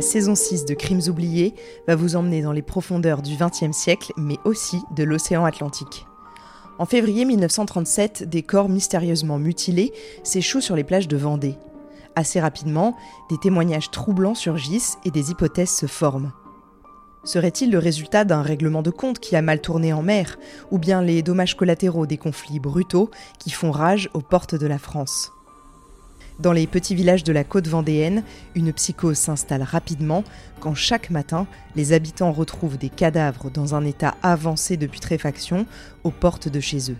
saison 6 de Crimes oubliés va vous emmener dans les profondeurs du XXe siècle, mais aussi de l'océan Atlantique. En février 1937, des corps mystérieusement mutilés s'échouent sur les plages de Vendée. Assez rapidement, des témoignages troublants surgissent et des hypothèses se forment. Serait-il le résultat d'un règlement de compte qui a mal tourné en mer, ou bien les dommages collatéraux des conflits brutaux qui font rage aux portes de la France? Dans les petits villages de la côte vendéenne, une psychose s'installe rapidement quand chaque matin, les habitants retrouvent des cadavres dans un état avancé de putréfaction aux portes de chez eux.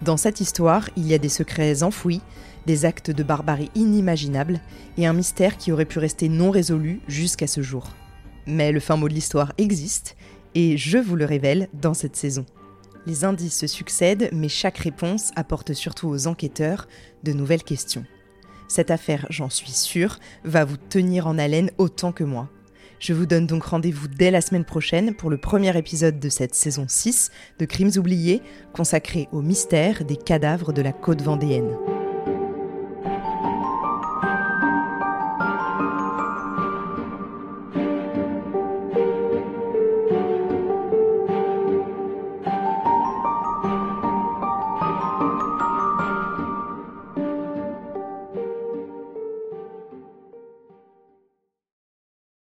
Dans cette histoire, il y a des secrets enfouis, des actes de barbarie inimaginables et un mystère qui aurait pu rester non résolu jusqu'à ce jour. Mais le fin mot de l'histoire existe, et je vous le révèle dans cette saison. Les indices se succèdent, mais chaque réponse apporte surtout aux enquêteurs de nouvelles questions. Cette affaire, j'en suis sûre, va vous tenir en haleine autant que moi. Je vous donne donc rendez-vous dès la semaine prochaine pour le premier épisode de cette saison 6 de Crimes oubliés, consacré au mystère des cadavres de la côte vendéenne.